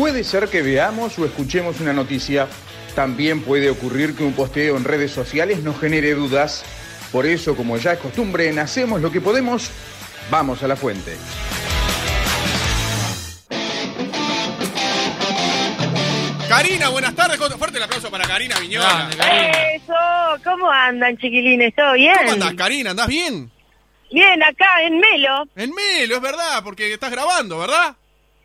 Puede ser que veamos o escuchemos una noticia. También puede ocurrir que un posteo en redes sociales nos genere dudas. Por eso, como ya es costumbre, en Hacemos lo que podemos, vamos a la fuente. Karina, buenas tardes. Fuerte el aplauso para Karina Viñola. Eso, ¿cómo andan, chiquilines? ¿Todo bien? ¿Cómo andás, Karina? ¿Andás bien? Bien, acá en Melo. En Melo, es verdad, porque estás grabando, ¿verdad?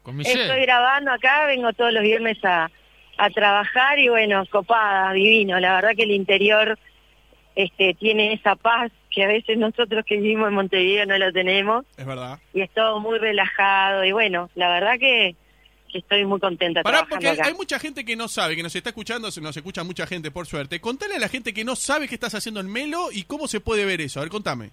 Con Estoy grabando acá, vengo todos los viernes a, a trabajar y bueno, copada, divino. La verdad que el interior este, tiene esa paz que a veces nosotros que vivimos en Montevideo no lo tenemos Es verdad. y es todo muy relajado y bueno, la verdad que, que estoy muy contenta Pará, trabajando porque acá. hay mucha gente que no sabe, que nos está escuchando, se- nos escucha mucha gente, por suerte. Contale a la gente que no sabe qué estás haciendo en Melo y cómo se puede ver eso. A ver, contame.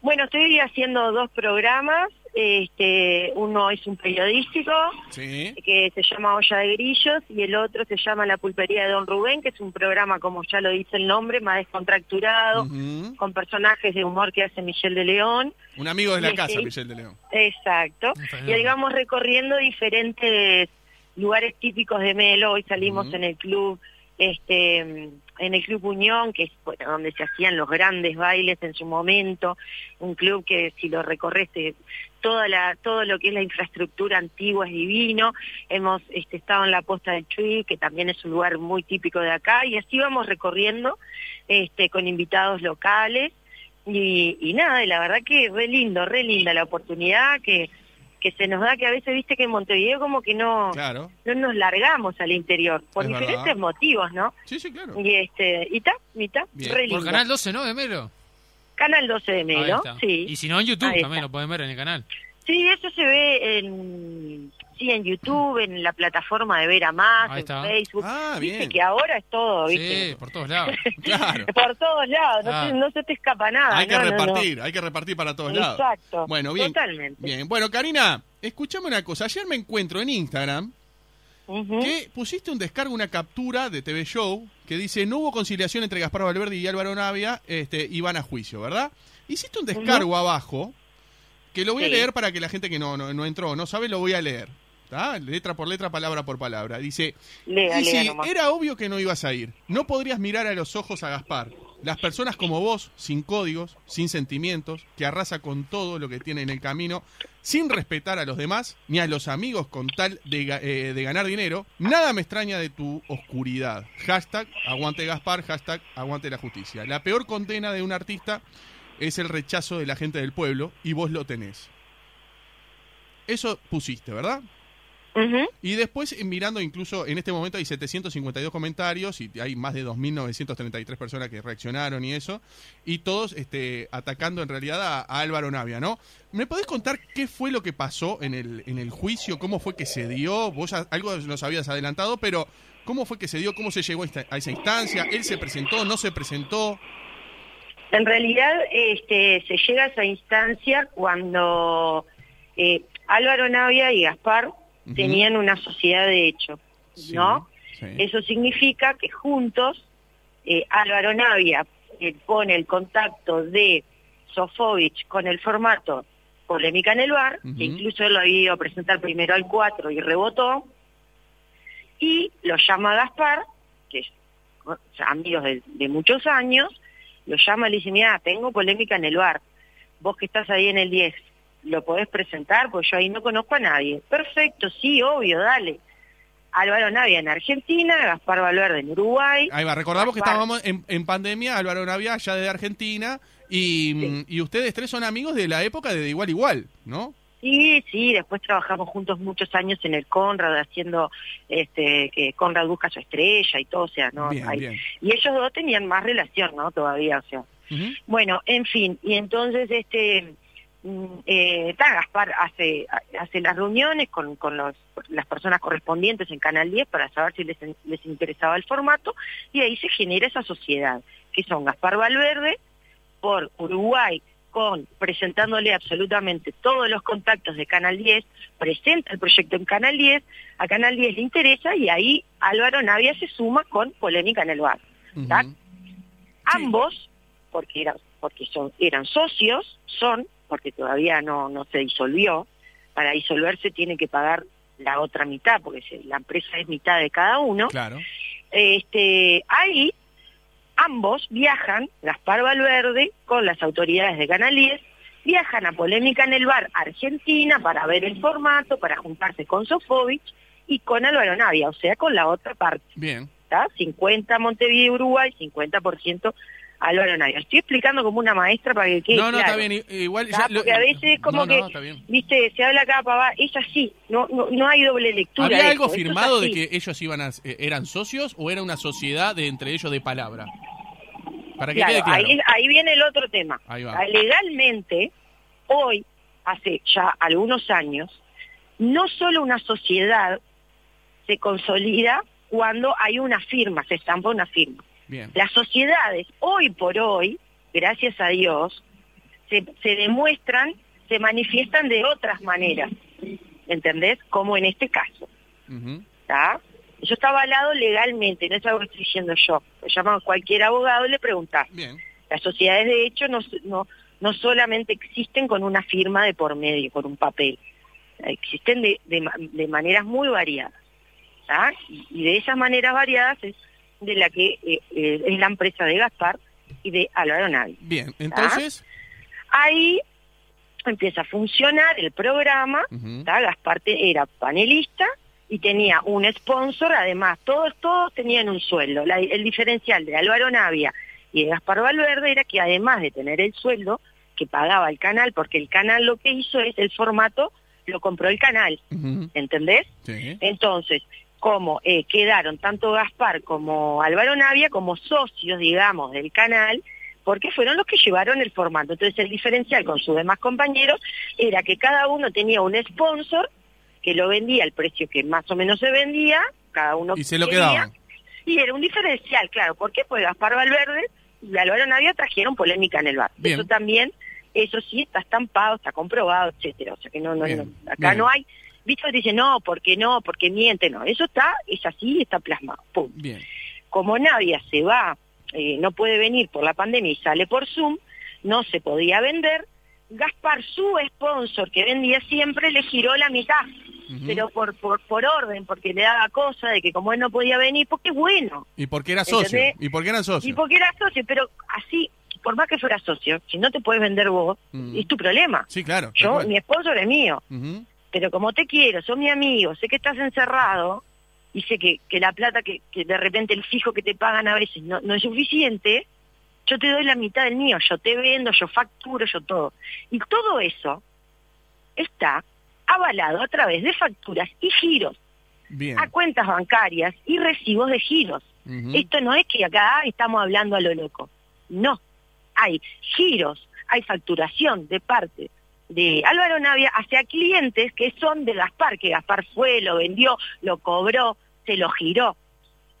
Bueno, estoy haciendo dos programas. Este, uno es un periodístico Sí. que se llama Olla de Grillos y el otro se llama La Pulpería de Don Rubén, que es un programa, como ya lo dice el nombre, más descontracturado, con personajes de humor que hace Michelle de León. Un amigo de la casa, sí. Michelle de León. Exacto. Y ahí vamos recorriendo diferentes lugares típicos de Melo. Hoy salimos en el club, este, en el Club Unión, que es bueno, donde se hacían los grandes bailes en su momento. Un club que si lo recorres te- toda la, todo lo que es la infraestructura antigua es divino. Hemos este, estado en la Posta del Chuy, que también es un lugar muy típico de acá. Y así vamos recorriendo este, con invitados locales. Y, y nada, y la verdad que re lindo, re linda la oportunidad que, que se nos da, que a veces viste que en Montevideo como que no, Claro. no nos largamos al interior, por Es diferentes verdad. motivos, ¿no? Sí, sí, claro. Y este, y ta, y ta, re Por lindo. Canal 12, ¿no? De Melo. Canal 12 de Ahí Melo, está. sí. Y si no, en YouTube Ahí también está. lo pueden ver en el canal. Sí, eso se ve en, sí, en YouTube, en la plataforma de Ver a Más, Ahí en está. Facebook. Ah, Viste bien. que ahora es todo, ¿viste? Sí, por todos lados. Claro. Por todos lados, no, Claro. se, no se te escapa nada. Hay que no, no, no. repartir, hay que repartir para todos lados. Exacto. Bueno, bien. Totalmente. Bien. Bueno, Karina, escuchame una cosa. Ayer me encuentro en Instagram Que pusiste un descargo, una captura de TV Show que dice no hubo conciliación entre Gaspar Valverde y Álvaro Navia este, y van a juicio, ¿verdad? Hiciste un descargo abajo que lo voy a leer para que la gente que no, no, no entró, no sabe, lo voy a leer. ¿tá? Letra por letra, palabra por palabra. Dice, Lea, y lea sí, nomás. era obvio que no ibas a ir. No podrías mirar a los ojos a Gaspar. Las personas como vos, sin códigos, sin sentimientos, que arrasa con todo lo que tiene en el camino, sin respetar a los demás, ni a los amigos con tal eh, de ganar dinero, nada me extraña de tu oscuridad. Hashtag aguante Gaspar, hashtag aguante la justicia. La peor condena de un artista es el rechazo de la gente del pueblo y vos lo tenés. Eso pusiste, ¿verdad? Y después, eh, mirando incluso, en este momento hay 752 comentarios y hay más de 2.933 personas que reaccionaron y eso, y todos este, atacando en realidad a, a Álvaro Navia, ¿no? ¿Me podés contar qué fue lo que pasó en el, en el juicio? ¿Cómo fue que se dio? Vos algo nos habías adelantado, pero ¿cómo fue que se dio? ¿Cómo se llegó a, esta- a esa instancia? ¿Él se presentó? ¿No se presentó? En realidad este, se llega a esa instancia cuando eh, Álvaro Navia y Gaspar Tenían una sociedad de hecho, Sí, ¿no? sí. Eso significa que juntos eh, Álvaro Navia eh, pone el contacto de Sofovich con el formato Polémica en el Bar, que incluso él lo había ido a presentar primero al 4 y rebotó, y lo llama Gaspar, que es o sea, amigos de, de muchos años, lo llama y le dice, mira, tengo polémica en el bar, vos que estás ahí en el 10, ¿lo podés presentar? Pues yo ahí no conozco a nadie. Perfecto, sí, obvio, dale. Álvaro Navia en Argentina, Gaspar Valverde en Uruguay. Ahí va, recordamos que estábamos en, en pandemia, Álvaro Navia ya de Argentina, y, y ustedes tres son amigos de la época de, de igual igual, ¿no? Sí, sí, después trabajamos juntos muchos años en el Conrad haciendo este que Conrad busca su estrella y todo, o sea, no Bien, y ellos dos tenían más relación, ¿no? Todavía, o sea. Bueno, en fin, y entonces este eh, ta, Gaspar hace hace las reuniones con, con los, las personas correspondientes en Canal 10 para saber si les, les interesaba el formato y ahí se genera esa sociedad, que son Gaspar Valverde por Uruguay con presentándole absolutamente todos los contactos de Canal 10, presenta el proyecto en Canal 10, a Canal 10 le interesa y ahí Álvaro Navia se suma con Polémica en el Bar. Ambos, porque eran, porque son, eran socios, son, porque todavía no, no se disolvió, para disolverse tiene que pagar la otra mitad, porque la empresa es mitad de cada uno, Claro. este, ahí ambos viajan, Gaspar Valverde con las autoridades de Canal 10, viajan a Polémica en el Bar Argentina para ver el formato, para juntarse con Sofovich y con Álvaro Navia, o sea, con la otra parte. Bien. ¿está? 50 Montevideo Uruguay, 50% Álvaro Navia. Estoy explicando como una maestra para que quede No, no, está bien. Igual. ya lo- Porque a veces es como no, que, no, viste, se habla acá, papá, es así, no, no, no hay doble lectura. ¿Había de algo esto, esto es firmado de que ellos iban a, eh, eran socios o era una sociedad de entre ellos de palabra? Para que Claro, quede claro. Ahí, ahí viene el otro tema. Ahí va. Ah, Legalmente, hoy, hace ya algunos años, no solo una sociedad se consolida cuando hay una firma, se estampa una firma. Bien. Las sociedades, hoy por hoy, gracias a Dios, se, se demuestran, se manifiestan de otras maneras, ¿entendés? Como en este caso, Ujú. ¿está? Eso está avalado legalmente, no es algo que estoy diciendo yo. Lo llaman a cualquier abogado y le preguntan. Las sociedades de hecho no, no, no solamente existen con una firma de por medio, con un papel, existen de, de, de maneras muy variadas. ¿tá? Y, y de esas maneras variadas es de la que eh, eh, es la empresa de Gaspar y de Álvaro Navi. Bien. Entonces. Ahí empieza a funcionar el programa. Gaspar era panelista y tenía un sponsor, además todos, todos tenían un sueldo. La- el diferencial de Álvaro Navia y de Gaspar Valverde era que además de tener el sueldo que pagaba el canal, porque el canal lo que hizo es el formato, lo compró el canal, Ujú. ¿entendés? Sí. Entonces, como eh, quedaron tanto Gaspar como Álvaro Navia como socios, digamos, del canal, porque fueron los que llevaron el formato. Entonces, el diferencial con sus demás compañeros era que cada uno tenía un sponsor que lo vendía al precio que más o menos se vendía, cada uno Y se lo quería, quedaban. Y era un diferencial, claro. ¿Por qué? Pues Gaspar Valverde y Álvaro Navia trajeron polémica en el bar. Bien. Eso también, eso sí está estampado, está comprobado, etcétera. O sea que no, no, no- acá bien. no hay, que dice no, porque no, porque miente, no. Eso está, es así, está plasmado. Pum. Bien. Como Navia se va, eh, no puede venir por la pandemia y sale por Zoom, no se podía vender. Gaspar, su sponsor que vendía siempre, le giró la mitad, pero por, por, por orden, porque le daba cosa de que como él no podía venir, porque bueno. ¿Y por qué era socio? ¿Entendés? ¿Y por qué eran Y porque era socio, pero así, por más que fuera socio, si no te puedes vender vos, es tu problema. Sí, claro. Yo, mi sponsor es mío. Pero como te quiero, sos mi amigo, sé que estás encerrado y sé que, que la plata que, que de repente el fijo que te pagan a veces no, no es suficiente, yo te doy la mitad del mío, yo te vendo, yo facturo, yo todo. Y todo eso está avalado a través de facturas y giros Bien. a cuentas bancarias y recibos de giros. Esto no es que acá estamos hablando a lo loco. No. Hay giros, hay facturación de parte de Álvaro Navia hacia clientes que son de Gaspar, que Gaspar fue, lo vendió, lo cobró, se lo giró.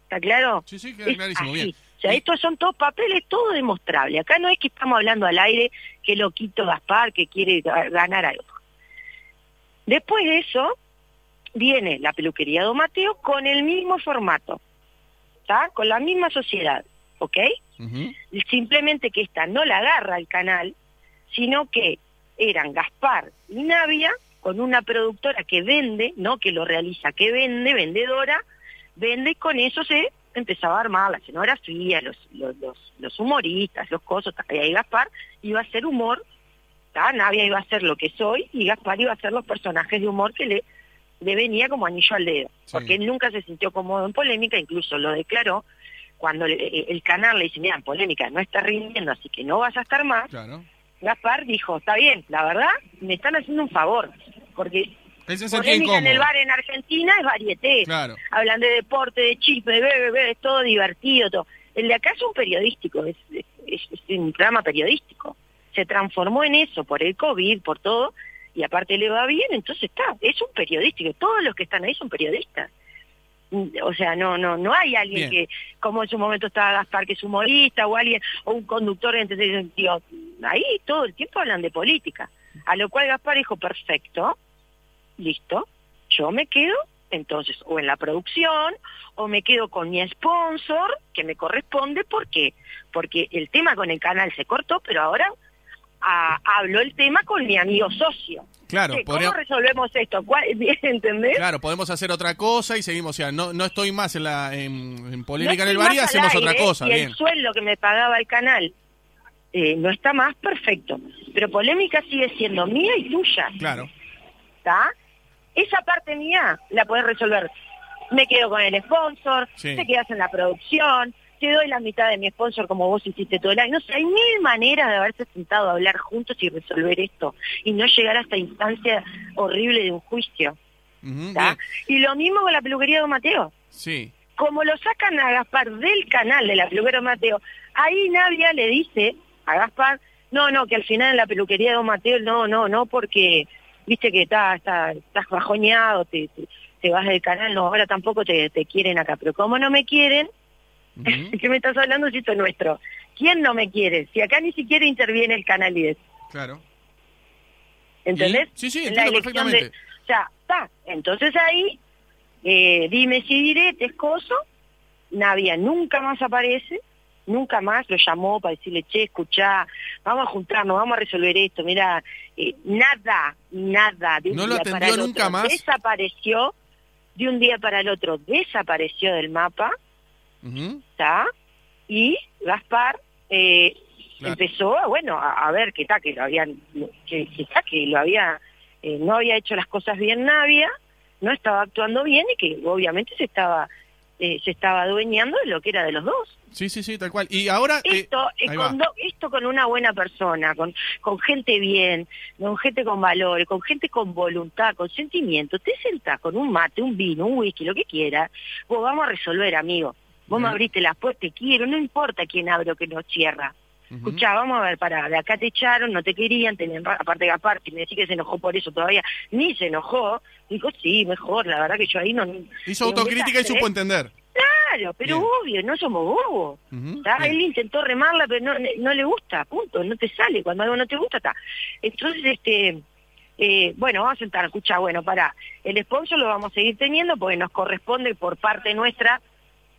¿Está claro? Sí, sí, queda Es clarísimo. así. Bien. O sea, Y- estos son todos papeles, todo demostrable. Acá no es que estamos hablando al aire que lo quito Gaspar, que quiere ga- ganar algo. Después de eso, viene la peluquería Don Mateo con el mismo formato, ¿está? Con la misma sociedad, ¿ok? Simplemente que esta no la agarra el canal, sino que eran Gaspar y Navia con una productora que vende, no que lo realiza, que vende, vendedora, vende y con eso se empezaba a armar la escenografía, los, los, los, los humoristas, los cosos, y ahí Gaspar iba a hacer humor, ta, Navia iba a hacer lo que soy y Gaspar iba a hacer los personajes de humor que le, le venía como anillo al dedo, Sí. porque él nunca se sintió cómodo en polémica, incluso lo declaró, cuando le- el canal le dice, mira, en polémica no está rindiendo, así que no vas a estar más, Claro. Gaspar dijo, está bien, la verdad, me están haciendo un favor, porque polémica en el bar en Argentina es varieté. Claro. Hablan de deporte, de chisme, de bebé, bebé, es todo divertido. Todo. El de acá es un periodístico, es, es- es- es un programa periodístico. Se transformó en eso por el COVID, por todo, y aparte le va bien, entonces está, es un periodístico. Todos los que están ahí son periodistas. O sea, no no no hay alguien Bien. que, como en su momento estaba Gaspar, que es humorista, o alguien, o un conductor, entonces, digo, ahí todo el tiempo hablan de política. A lo cual Gaspar dijo, perfecto, listo, yo me quedo entonces o en la producción o me quedo con mi sponsor que me corresponde ¿por qué? porque el tema con el canal se cortó pero ahora ah, hablo el tema con mi amigo socio Claro, podría- ¿Cómo resolvemos esto? ¿Cuál, ¿Entendés? Claro, podemos hacer otra cosa y seguimos. O sea, no, no estoy más en, la, en, en No polémica en el bar y hacemos otra aire, cosa. Y Bien. el sueldo que me pagaba el canal eh, no está más, perfecto. Pero polémica sigue siendo mía y tuya. Claro. ¿Está? Esa parte mía la podés resolver. Me quedo con el sponsor, Sí. te quedas en la producción, te doy la mitad de mi sponsor como vos hiciste todo el año. No sé, hay mil maneras de haberse sentado a hablar juntos y resolver esto. Y no llegar a esta instancia horrible de un juicio. Y lo mismo con la peluquería de Don Mateo. Sí. Como lo sacan a Gaspar del canal de la peluquería de Don Mateo, ahí Navia le dice a Gaspar, no, no, que al final en la peluquería de Don Mateo, no, no, no, porque viste que está, está, estás bajoñado, te, te, te vas del canal, no, ahora tampoco te, te quieren acá. Pero como no me quieren, Ujú, ¿qué me estás hablando si esto es nuestro? ¿Quién no me quiere? Si acá ni siquiera interviene el canal 10. Claro. ¿Entendés? Sí, sí, entiendo perfectamente. De, o sea, está. Entonces ahí, eh, dime si diretes, coso, Navia nunca más aparece, nunca más lo llamó para decirle, che, escuchá, vamos a juntarnos, vamos a resolver esto, mira, eh, nada, nada, de un ¿No lo día atendió para el nunca otro, más? desapareció, de un día para el otro, desapareció del mapa, Ujú, ¿está? Y Gaspar eh, Claro. empezó, a, bueno, a, a ver que está, que lo habían, que, que está, que lo había, eh, no había hecho las cosas bien Navia, no estaba actuando bien y que obviamente se estaba, eh, se estaba adueñando de lo que era de los dos. Sí, sí, sí, tal cual. Y ahora. eh, Esto, eh, con do- esto con una buena persona, con, con gente bien, con gente con valores, con gente con voluntad, con sentimiento, te sentás con un mate, un vino, un whisky, lo que quieras, vos vamos a resolver, amigo. Vos me abriste las puertas, te quiero, no importa quién abre o quién no cierra. Ujú. Escuchá, vamos a ver, pará, de acá te echaron, no te querían, tenían, aparte de Gaspar, si me decís que se enojó por eso todavía, ni se enojó, dijo, sí, mejor, la verdad que yo ahí no... Hizo autocrítica y supo entender. Claro, pero Bien. obvio, no somos bobos. Bien. Él intentó remarla, pero no, no le gusta, punto, no te sale, cuando algo no te gusta, está. Entonces, este, eh, bueno, vamos a sentar, escucha, bueno, para, el sponsor lo vamos a seguir teniendo porque nos corresponde por parte nuestra,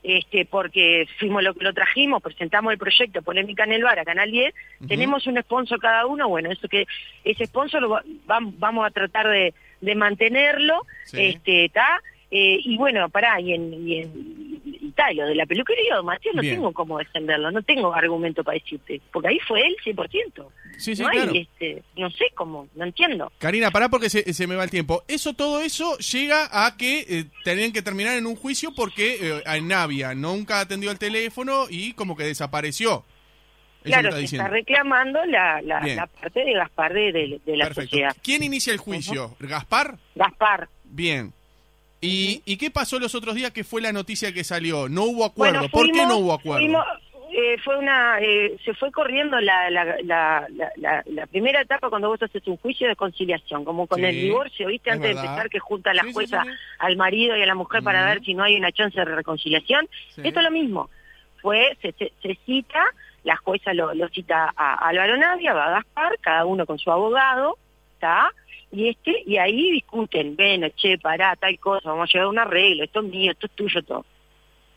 este, porque fuimos lo que lo trajimos, presentamos el proyecto Polémica en el Bar a Canal 10, Ujú. tenemos un sponsor cada uno, bueno, eso que ese sponsor lo va- vam- vamos a tratar de, de mantenerlo, Sí. este, está, eh, y bueno, pará, y en, y en y lo de la peluquería, Matías, no Bien. tengo cómo defenderlo, no tengo argumento para decirte, porque ahí fue él 100%. Sí, sí, no hay, este, no sé cómo, no entiendo. Karina, pará porque se, se me va el tiempo. Eso, todo eso llega a que eh, tenían que terminar en un juicio porque eh, Navia nunca atendió el teléfono y como que desapareció. Eso claro, está está reclamando la, la, Bien. la parte de Gaspar de, de- de la Perfecto. sociedad. ¿Quién inicia el juicio? ¿Gaspar? Gaspar. Bien. ¿Y, ¿Y qué pasó los otros días que fue la noticia que salió? No hubo acuerdo. Bueno, ¿Por qué no hubo acuerdo? fuimos, eh, fue una, eh, se fue corriendo la, la, la, la, la- primera etapa cuando vos haces un juicio de conciliación, como con Sí, el divorcio, ¿viste? es Antes de empezar que junta la jueza sí, sí. al marido y a la mujer para ver si no hay una chance de reconciliación. Esto es lo mismo. Fue, se, se- se cita, la jueza lo, lo cita a, a Álvaro Navia, va a Gaspar, cada uno con su abogado, ¿está? Y este, y ahí discuten, bueno, che, pará, tal cosa, vamos a llegar a un arreglo, esto es mío, esto es tuyo, todo.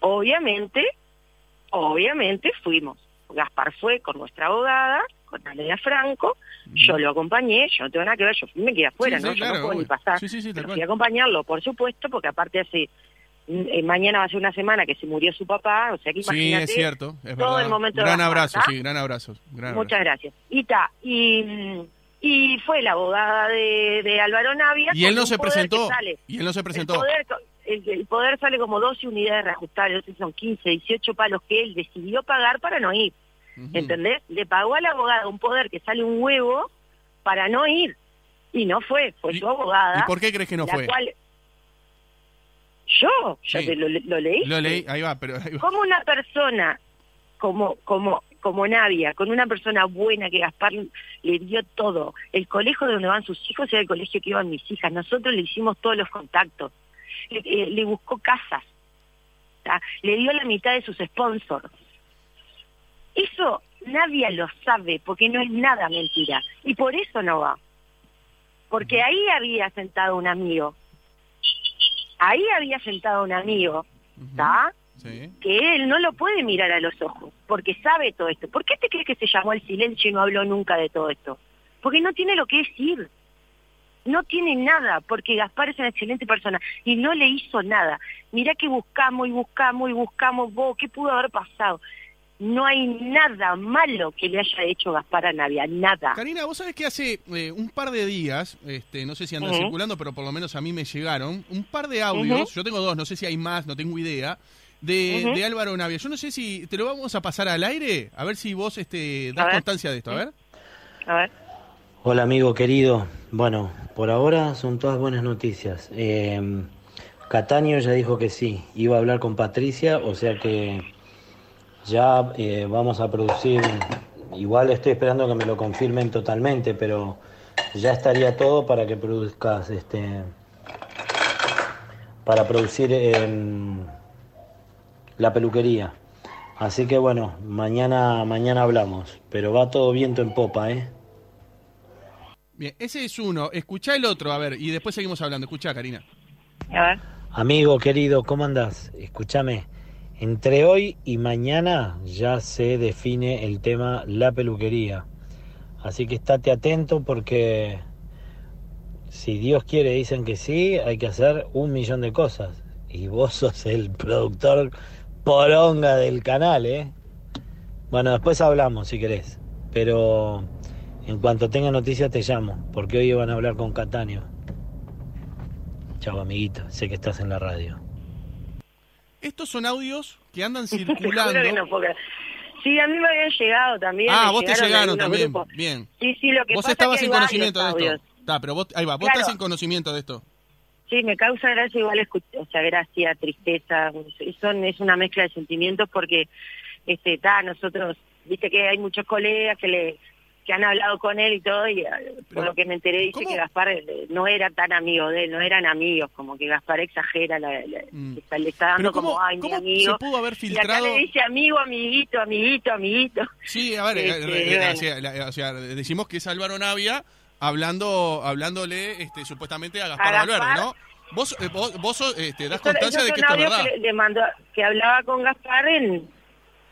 Obviamente, obviamente fuimos. Gaspar fue con nuestra abogada, con Alena Franco, yo lo acompañé, yo no tengo nada que ver, yo me quedé afuera, Sí, ¿no? sí, yo claro, no puedo ni pasar. Sí, sí, sí, Pero fui a acompañarlo, por supuesto, porque aparte hace eh, mañana va a ser una semana que se murió su papá, o sea que Sí, imagínate. es cierto. Es todo verdad. el momento de gran abrazo, ¿tá? sí, gran abrazo. gran Muchas abrazo. gracias. Y ta, y, mm, y fue la abogada de, de Álvaro Navia. Y él no se presentó. Y él no se El presentó. poder, el, el poder sale como 12 unidades reajustables, son 15, 18 palos que él decidió pagar para no ir. Ujú. ¿Entendés? Le pagó al abogado un poder que sale un huevo para no ir. Y no fue, fue ¿Y- su abogada. ¿Y por qué crees que no fue? cual- Yo, ya Sí. te lo, lo leí. Lo leí, ahí va, pero ahí va. Como una persona como como como Navia, con una persona buena que Gaspar le dio todo. El colegio donde van sus hijos era el colegio que iban mis hijas. Nosotros le hicimos todos los contactos. Le, eh, buscó casas. Le dio la mitad de sus sponsors. Eso Navia lo sabe porque no es nada mentira. Y por eso no va. Porque ahí había sentado un amigo. Ahí había sentado un amigo. ¿Está? Sí. que él no lo puede mirar a los ojos, porque sabe todo esto. ¿Por qué te crees que se llamó al silencio y no habló nunca de todo esto? Porque no tiene lo que decir. no tiene nada, porque Gaspar es una excelente persona y no le hizo nada. Mirá que buscamos y buscamos y buscamos, vos, ¿qué pudo haber pasado? No hay nada malo que le haya hecho Gaspar a Navia, nada. Karina, vos sabés que hace eh, un par de días, este, no sé si andan circulando, pero por lo menos a mí me llegaron, un par de audios, yo tengo dos, no sé si hay más, no tengo idea, de, Álvaro Navia. Yo no sé si te lo vamos a pasar al aire, a ver si vos este, das constancia de esto, a ver. A ver. Hola amigo querido, bueno, por ahora son todas buenas noticias. Eh, Cataño ya dijo que sí, iba a hablar con Patricia, o sea que ya eh, vamos a producir, igual estoy esperando que me lo confirmen totalmente, pero ya estaría todo para que produzcas, este, para producir em, la peluquería. Así que bueno, mañana, mañana hablamos, pero va todo viento en popa, ¿eh? Bien, ese es uno, escuchá el otro, a ver, y después seguimos hablando, escuchá, Karina. A ver. Amigo querido, ¿cómo andás? Escúchame, entre hoy y mañana ya se define el tema la peluquería. Así que estate atento porque si Dios quiere dicen que sí, hay que hacer un millón de cosas. Y vos sos el productor poronga del canal, ¿eh? Bueno, después hablamos si querés. Pero en cuanto tenga noticias te llamo, porque hoy van a hablar con Cataño. Chao, amiguito. Sé que estás en la radio. Estos son audios que andan circulando. que no puedo creer. Sí, a mí me habían llegado también. ah, me vos te llegaron también, grupos. bien. Sí, sí, lo que Vos pasa estabas es que en conocimiento de esto. Está, pero vos, ahí va, vos Claro. estás en conocimiento de esto. Sí, me causa gracia igual escuchar, o sea, gracia, tristeza, son, es una mezcla de sentimientos porque, este, ta, nosotros, viste que hay muchos colegas que le que han hablado con él y todo, y eh, por lo que me enteré dice ¿cómo? que Gaspar eh, no era tan amigo de él, no eran amigos, como que Gaspar exagera, la, la- Mm. le está- le está dando Pero ¿cómo, como, ay, mi amigo. se pudo haber Y acá filtrado? le dice amigo, amiguito, amiguito, amiguito. Sí, a ver, eh, Este, eh, bueno. o, sea, la- o sea, decimos que es Álvaro Navia hablando, hablándole este, supuestamente a Gaspar, A. Valverde, ¿no? Vos, eh, vos, vos este, das Esto- constancia de que esto es verdad. que le, mandó, que hablaba con Gaspar en,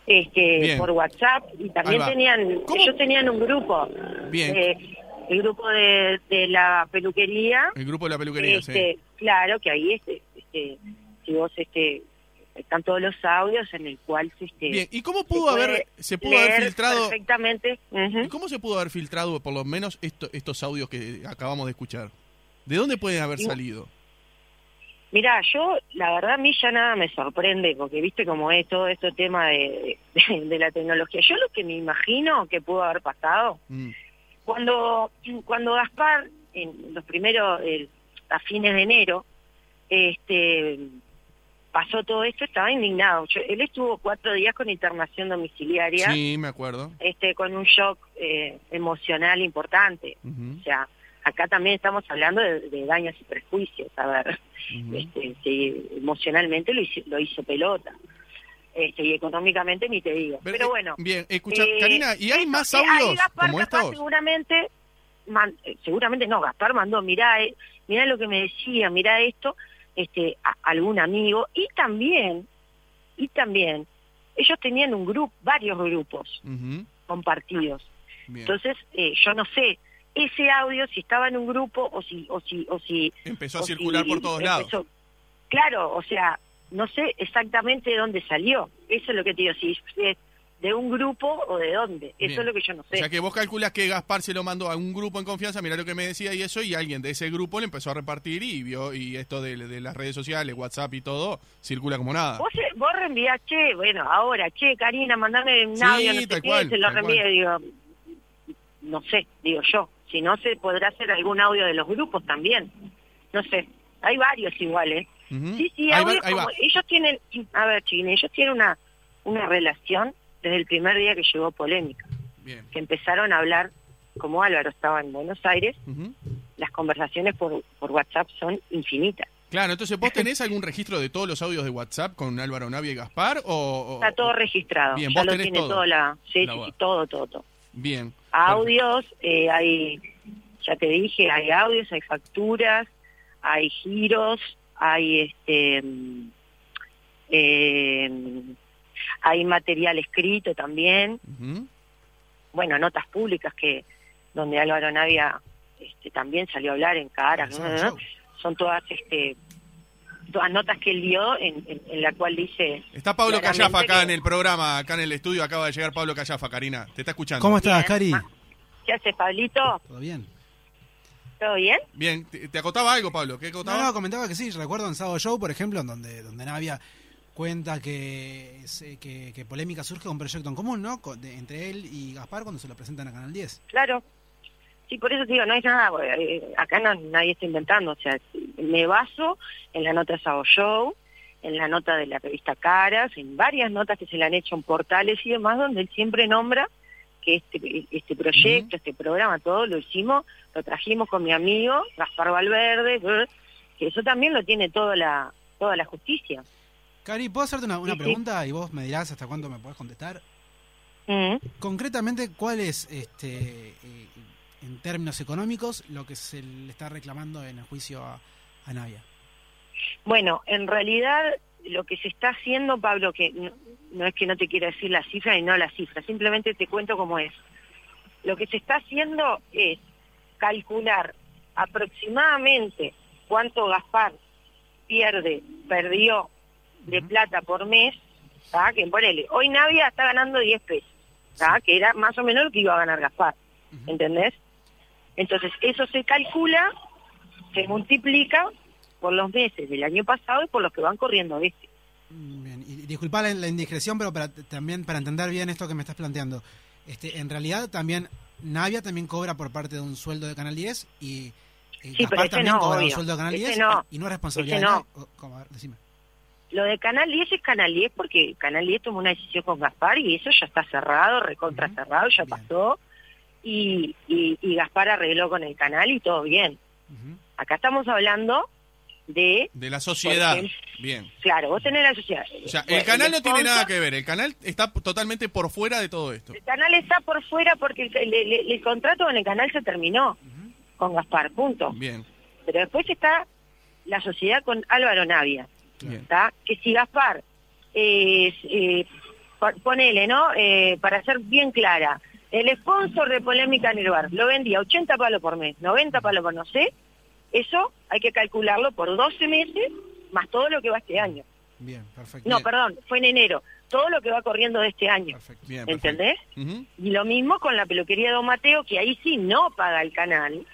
este, Bien. por WhatsApp y también tenían, ¿Cómo? ellos tenían un grupo, Bien. eh, el grupo de, de la peluquería, El grupo de la peluquería, este, sí. claro que ahí este, este, si vos este, están todos los audios en el cual se este, Bien, ¿y cómo pudo haber, se pudo haber filtrado, perfectamente. ¿y cómo se pudo haber filtrado por lo menos esto, estos audios que acabamos de escuchar? ¿De dónde pueden haber Y- salido? Mira, yo la verdad a mí ya nada me sorprende porque viste cómo es todo este tema de, de, de la tecnología. Yo lo que me imagino que pudo haber pasado Mm, cuando cuando Gaspar en los primeros eh, a fines de enero este pasó todo esto estaba indignado. Yo- él estuvo cuatro días con internación domiciliaria, Sí, me acuerdo. este con un shock eh, emocional importante. O sea, acá también estamos hablando de, de daños y prejuicios. A ver, este, sí, emocionalmente lo hizo, lo hizo pelota. Este, y económicamente ni te digo. Pero, bueno. Bien, escucha, eh, Karina, ¿y hay más eh, audios Gaspar como estos? Seguramente, man- eh, seguramente no, Gaspar mandó, mirá, eh, mirá lo que me decía, mirá esto, este, a algún amigo, y también, y también, ellos tenían un grupo, varios grupos compartidos. bien. Entonces, eh, yo no sé ese audio si estaba en un grupo o si, o si, o si Empezó a circular si por todos lados. Claro, o sea, no sé exactamente de dónde salió. Eso es lo que te digo, si de un grupo o de dónde. Eso Bien. es lo que yo no O sé. sea que vos calculas que Gaspar se lo mandó a un grupo en confianza, mirá lo que me decía y eso, y alguien de ese grupo le empezó a repartir y vio, y esto de, de las redes sociales, WhatsApp y todo, circula como nada. Vos, eh, vos reenviás, che, bueno, ahora, che, Karina, mandame un Sí, audio, no sé qué, se lo cual. digo, no sé, digo yo. Si no, se podrá hacer algún audio de los grupos también. No sé, hay varios iguales. Ujú. Sí, sí, va. como- ellos tienen, a ver, chiquines, ellos tienen una, una relación desde el primer día que llegó Polémica, Bien. que empezaron a hablar, como Álvaro estaba en Buenos Aires, las conversaciones por, por WhatsApp son infinitas. Claro, entonces vos tenés algún registro de todos los audios de WhatsApp con Álvaro Navia y Gaspar o, o- Está todo registrado, Bien, ya vos lo tenés tiene todo. todo la, sí, La sí, todo, todo. Bien. Audios, eh, hay, ya te dije, hay audios, hay facturas, hay giros, hay este, mm, eh, hay material escrito también, bueno, notas públicas que donde Álvaro Navia este, también salió a hablar en cara, El ¿no? Son todas este todas notas que él dio en, en- en la cual dice Está Pablo Callafa acá que- en el programa, acá en el estudio. Acaba de llegar Pablo Callafa, Karina. Te está escuchando. ¿Cómo estás, Bien. Cari? ¿Qué haces, Pablito? ¿Todo bien? ¿Todo bien? Bien, ¿te, te acotaba algo, Pablo? ¿Qué acotaba? No, no, comentaba que sí. Recuerdo en Sábado Show, por ejemplo, en donde, donde Navia cuenta que, se- que, que polémica surge con un proyecto en común, ¿no? Con- de- entre él y Gaspar cuando se lo presentan a Canal 10. Claro. Sí, por eso te digo, no hay nada, eh, acá no, nadie está inventando, o sea, me baso en la nota de Sabo Show, en la nota de la revista Caras, en varias notas que se le han hecho en portales y demás, donde él siempre nombra que este, este proyecto, este programa, todo lo hicimos, lo trajimos con mi amigo Gaspar Valverde, eh, que eso también lo tiene toda la, toda la justicia. Cari, ¿puedo hacerte una, una Sí, sí. pregunta y vos me dirás hasta cuándo me podés contestar? Mm. Concretamente, ¿cuál es, este, eh, en términos económicos, lo que se le está reclamando en el juicio a, a Navia? Bueno, en realidad lo que se está haciendo, Pablo, que no, no es que no te quiera decir la cifra y no la cifra, simplemente te cuento cómo es. Lo que se está haciendo es calcular aproximadamente cuánto Gaspar pierde, perdió de plata por mes, ¿tá? que ponele, hoy Navia está ganando 10 pesos, ¿tá? que era más o menos lo que iba a ganar Gaspar. ¿entendés? Entonces, eso se calcula, se multiplica por los meses del año pasado y por los que van corriendo este. Mm, Bien, y disculpa la, la indiscreción, pero para, también para entender bien esto que me estás planteando. Este, en realidad también Navia también cobra por parte de un sueldo de Canal 10 y, y Sí, Gaspar pero también no, cobra un sueldo de Canal Ese 10 no. y no es responsabilidad de no. nadie. O- ¿cómo? A ver, decime. Lo de Canal 10 es Canal 10 porque Canal 10 tomó una decisión con Gaspar y eso ya está cerrado, recontra cerrado, ya Bien. pasó. Y, y, y Gaspar arregló con el canal y todo bien. Acá estamos hablando de, De la sociedad. Bien. claro, vos tenés la sociedad. O sea, el canal no tiene nada que ver. El canal está totalmente por fuera de todo esto. El canal está por fuera porque el, contrato con el canal se terminó con Gaspar, punto. Bien. Pero después está la sociedad con Álvaro Navia. Que si Gaspar, eh, eh, po- ponele, ¿no? Eh, para ser bien clara, el sponsor de Polémica en el Bar lo vendía 80 palos por mes, 90 palos por no sé, eso hay que calcularlo por 12 meses más todo lo que va este año. Bien, perfecto. No, Bien. perdón, fue en enero, todo lo que va corriendo de este año. Perfecto. Bien. perfecto. ¿Entendés? Y lo mismo con la peluquería de Don Mateo, que ahí sí no paga el canal.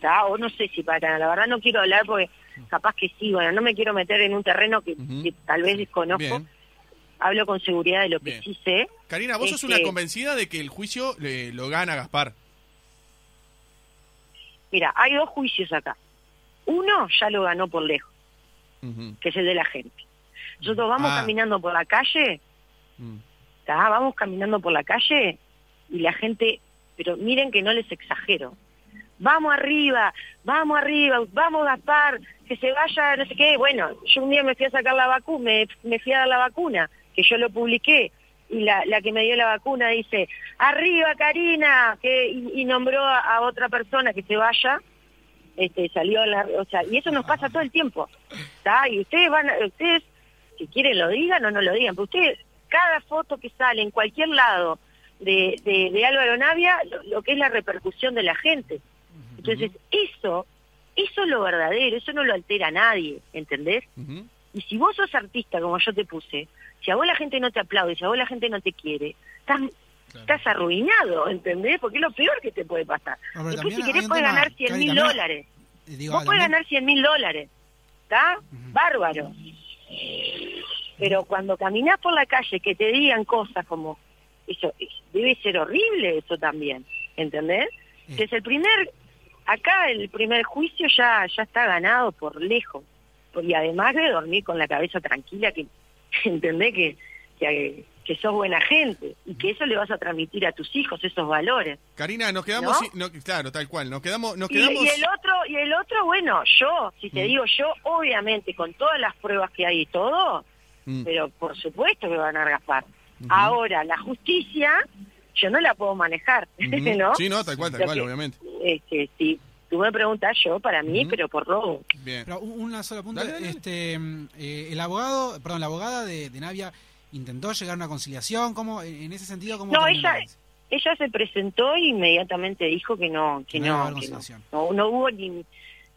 ¿tá? O no sé si paga el canal, la verdad no quiero hablar porque capaz que sí, bueno, no me quiero meter en un terreno que, tal vez desconozco. Bien. Hablo con seguridad de lo que sí sé. Karina, vos sos Este- una convencida de que el juicio le- lo gana Gaspar. Mira, hay dos juicios acá. Uno ya lo ganó por lejos, que es el de la gente. Nosotros vamos Ah. caminando por la calle. ¿tá? vamos caminando por la calle y la gente, pero miren que no les exagero. Vamos arriba, vamos arriba, vamos Gaspar, que se vaya, no sé qué. Bueno, yo un día me fui a sacar la vacuna, me, fui a dar la vacuna, que yo lo publiqué, y la, la que me dio la vacuna dice, arriba Karina, que, y, nombró a, otra persona que se vaya, este, salió la, o sea, y eso nos pasa todo el tiempo, ¿tá? Y ustedes van, ustedes, si quieren lo digan o no lo digan, pero ustedes, cada foto que sale en cualquier lado de, de, Álvaro Navia, lo que es la repercusión de la gente. Entonces, eso, eso es lo verdadero, eso no lo altera a nadie, ¿entendés? Y si vos sos artista, como yo te puse, si a vos la gente no te aplaude, si a vos la gente no te quiere, estás, estás arruinado, ¿entendés? Porque es lo peor que te puede pasar. No, Después, si querés, puedes ganar 100 Cari, mil dólares. Eh, digo, Vos también- ganar 100 mil dólares, ¿está? Bárbaro. Pero cuando caminás por la calle, que te digan cosas como, eso es- debe ser horrible eso también, ¿entendés? Eh. Que es el primer, acá el primer juicio ya, ya está ganado por lejos. Y además de dormir con la cabeza tranquila, que entendés que, que, que sos buena gente y que eso le vas a transmitir a tus hijos, esos valores. Karina, nos quedamos, ¿No? no, claro, tal cual, nos quedamos, nos Y, quedamos. y el otro, y el otro, bueno, yo, si te Mm. digo yo, obviamente, con todas las pruebas que hay y todo, Mm. pero por supuesto que van a. Ujú. Ahora, la justicia, yo no la puedo manejar. ¿no? Sí, no, tal cual, tal Lo cual, que- obviamente. Este, si tú me preguntas yo, para mí, pero por robo. Bien. Pero un- una sola punta. Dale, dale. Este, eh, el abogado, perdón, la abogada de, de Navia intentó llegar a una conciliación. ¿Cómo, en ese sentido, cómo No, ella- ella se presentó e inmediatamente dijo que no, que Que no no, que no. No, no hubo ni,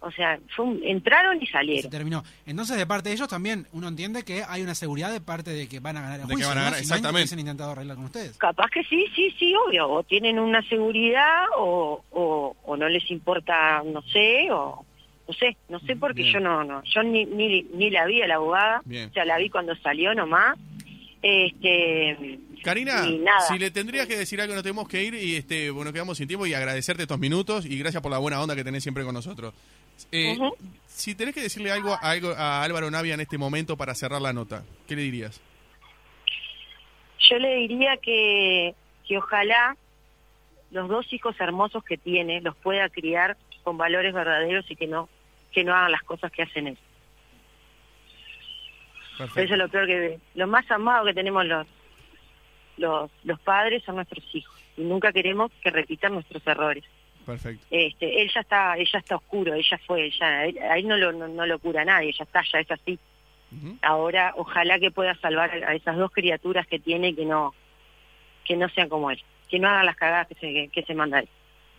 o sea, fue un- entraron y Se salieron. terminó. Entonces, de parte de ellos también uno entiende que hay una seguridad de parte de que van a ganar el De que van a ¿no? ganar, Si no, exactamente. hubiesen intentado arreglar con ustedes. Capaz que sí, sí, sí, obvio. O tienen una seguridad o, o, o no les importa, no sé, o no sé, no sé porque Bien. yo no, no, yo ni, ni, ni la vi a la abogada, Bien. o sea, la vi cuando salió nomás. Este, Karina, si le tendrías que decir algo, nos tenemos que ir y este, bueno, quedamos sin tiempo y agradecerte estos minutos y gracias por la buena onda que tenés siempre con nosotros. Eh. Si tenés que decirle algo, algo a Álvaro Navia en este momento para cerrar la nota, ¿qué le dirías? yo le diría que, que ojalá los dos hijos hermosos que tiene los pueda criar con valores verdaderos y que no que no hagan las cosas que hacen él. Perfecto. Eso es lo peor que lo más amado que tenemos los los los padres son nuestros hijos y nunca queremos que repitan nuestros errores. Perfecto. Este, él ya está ella está oscuro, ella fue, ya ahí no lo no, no lo cura nadie, ya está, ya es así. Ahora ojalá que pueda salvar a esas dos criaturas que tiene que no que no sean como él, que no hagan las cagadas que se que se manda él.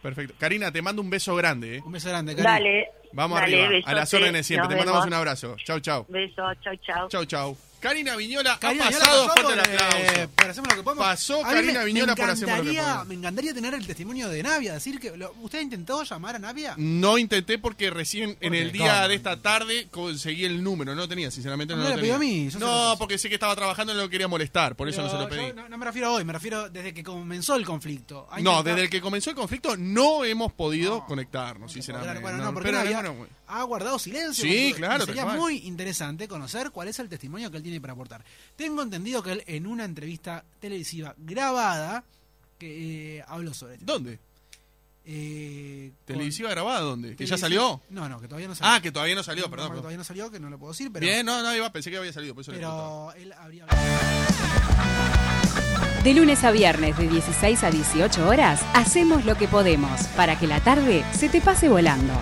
Perfecto. Karina, te mando un beso grande. ¿eh? Un beso grande, Cari. Dale. Vamos dale, arriba. a las órdenes siempre. nos Te mandamos vemos. un abrazo. Chau, chau. Beso, chau, chau. Chau, chau. Karina Viñola Karina ha Viñola pasado el por, aplauso. eh, por Hacemos lo que podemos. Pasó A Karina me- Viñola me por Hacemos lo que podemos. Me encantaría tener el testimonio de Navia, decir que lo- usted intentó llamar a Navia. No intenté porque recién en el día ¿Cómo? de esta tarde conseguí el número. No lo tenía, sinceramente no, No lo lo tenía. pidió a mí, no, porque sé que estaba trabajando y no lo quería molestar. Por eso no se lo pedí. No, no me refiero a hoy, me refiero desde que comenzó el conflicto. Ha No, intentado- desde el que comenzó el conflicto no hemos podido No. conectarnos, sinceramente. Bueno, No, no, porque pero, Navia ha guardado silencio. Sí, claro, Sería muy interesante conocer cuál es el testimonio que él tiene para aportar. Tengo entendido que él en una entrevista televisiva grabada que eh, habló sobre esto. ¿Dónde? Eh, con- ¿Televisiva grabada dónde? ¿Que ya salió? No, no, que todavía no salió. Ah, que todavía no salió, No, perdón. que perdón. todavía no salió, que no lo puedo decir, pero, Bien, no, no, iba, pensé que había salido, por eso pero él habría. De lunes a viernes de 16 a 18 horas, hacemos lo que podemos para que la tarde se te pase volando.